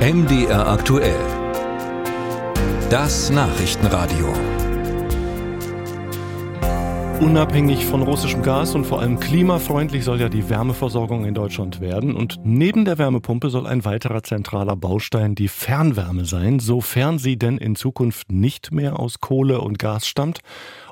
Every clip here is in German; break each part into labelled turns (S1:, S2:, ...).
S1: MDR aktuell. Das Nachrichtenradio.
S2: Unabhängig von russischem Gas und vor allem klimafreundlich soll ja die Wärmeversorgung in Deutschland werden. Und neben der Wärmepumpe soll ein weiterer zentraler Baustein die Fernwärme sein, sofern sie denn in Zukunft nicht mehr aus Kohle und Gas stammt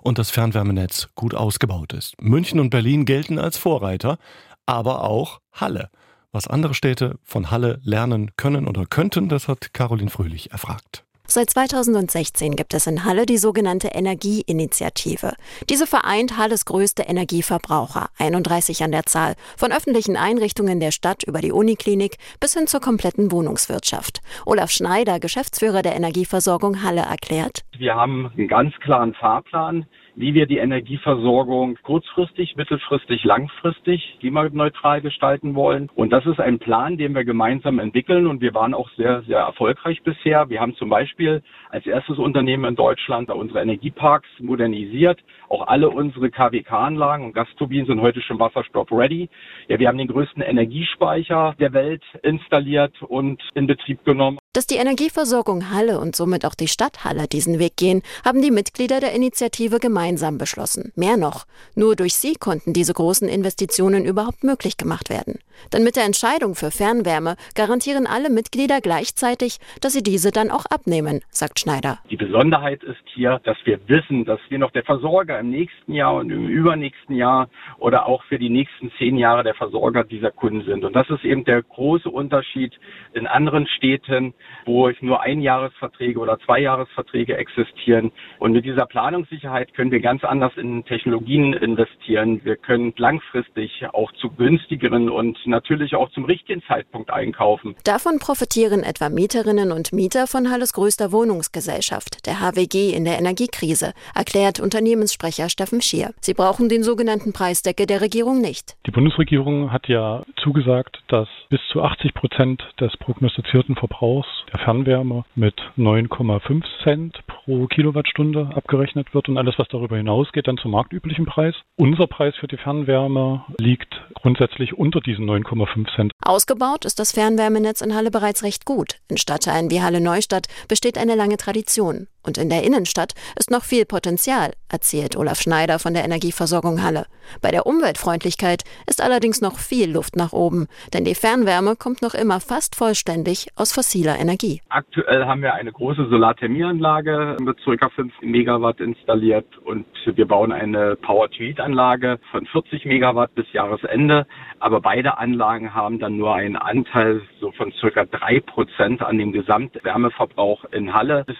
S2: und das Fernwärmenetz gut ausgebaut ist. München und Berlin gelten als Vorreiter, aber auch Halle. Was andere Städte von Halle lernen können oder könnten, das hat Caroline Fröhlich erfragt.
S3: Seit 2016 gibt es in Halle die sogenannte Energieinitiative. Diese vereint Halles größte Energieverbraucher, 31 an der Zahl, von öffentlichen Einrichtungen der Stadt über die Uniklinik bis hin zur kompletten Wohnungswirtschaft. Olaf Schneider, Geschäftsführer der Energieversorgung Halle, erklärt.
S4: Wir haben einen ganz klaren Fahrplan wie wir die Energieversorgung kurzfristig, mittelfristig, langfristig klimaneutral gestalten wollen. Und das ist ein Plan, den wir gemeinsam entwickeln und wir waren auch sehr, sehr erfolgreich bisher. Wir haben zum Beispiel als erstes Unternehmen in Deutschland unsere Energieparks modernisiert. Auch alle unsere KWK-Anlagen und Gasturbinen sind heute schon Wasserstoff-ready. Ja, wir haben den größten Energiespeicher der Welt installiert und in Betrieb genommen.
S3: Dass die Energieversorgung Halle und somit auch die Stadt Halle diesen Weg gehen, haben die Mitglieder der Initiative gemeinsam beschlossen. Mehr noch, nur durch sie konnten diese großen Investitionen überhaupt möglich gemacht werden. Denn mit der Entscheidung für Fernwärme garantieren alle Mitglieder gleichzeitig, dass sie diese dann auch abnehmen, sagt Schneider.
S4: Die Besonderheit ist hier, dass wir wissen, dass wir noch der Versorger im nächsten Jahr und im übernächsten Jahr oder auch für die nächsten zehn Jahre der Versorger dieser Kunden sind. Und das ist eben der große Unterschied in anderen Städten, wo nur Einjahresverträge oder Zweijahresverträge existieren. Und mit dieser Planungssicherheit können wir ganz anders in Technologien investieren. Wir können langfristig auch zu günstigeren und natürlich auch zum richtigen Zeitpunkt einkaufen.
S3: Davon profitieren etwa Mieterinnen und Mieter von Halles größter Wohnungsgesellschaft, der HWG in der Energiekrise, erklärt Unternehmenssprecher Steffen Schier. Sie brauchen den sogenannten Preisdecke der Regierung nicht.
S5: Die Bundesregierung hat ja zugesagt, dass bis zu 80 Prozent des prognostizierten Verbrauchs der Fernwärme mit 9,5 Cent pro Kilowattstunde abgerechnet wird und alles, was darüber hinausgeht, dann zum marktüblichen Preis. Unser Preis für die Fernwärme liegt grundsätzlich unter diesen 9,5 Cent.
S3: Ausgebaut ist das Fernwärmenetz in Halle bereits recht gut. In Stadtteilen wie Halle Neustadt besteht eine lange Tradition. Und in der Innenstadt ist noch viel Potenzial, erzählt Olaf Schneider von der Energieversorgung Halle. Bei der Umweltfreundlichkeit ist allerdings noch viel Luft nach oben, denn die Fernwärme kommt noch immer fast vollständig aus fossiler Energie.
S4: Aktuell haben wir eine große Solarthermieanlage mit ca. 5 Megawatt installiert und wir bauen eine Power-to-Heat-Anlage von 40 Megawatt bis Jahresende. Aber beide Anlagen haben dann nur einen Anteil so von ca. 3 Prozent an dem Gesamtwärmeverbrauch in Halle. Bis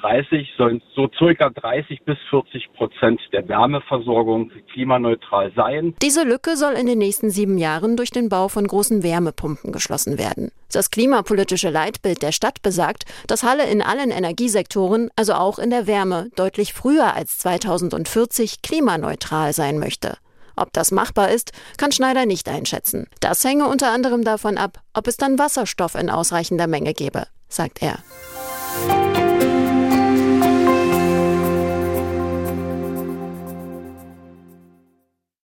S4: 2030 sollen so ca. 30 bis 40 Prozent der Wärmeversorgung klimaneutral sein.
S3: Diese Lücke soll in den nächsten sieben Jahren durch den Bau von großen Wärmepumpen geschlossen werden. Das klimapolitische Leitbild der Stadt besagt, dass Halle in allen Energiesektoren, also auch in der Wärme, deutlich früher als 2040 klimaneutral sein möchte. Ob das machbar ist, kann Schneider nicht einschätzen. Das hänge unter anderem davon ab, ob es dann Wasserstoff in ausreichender Menge gebe, sagt er.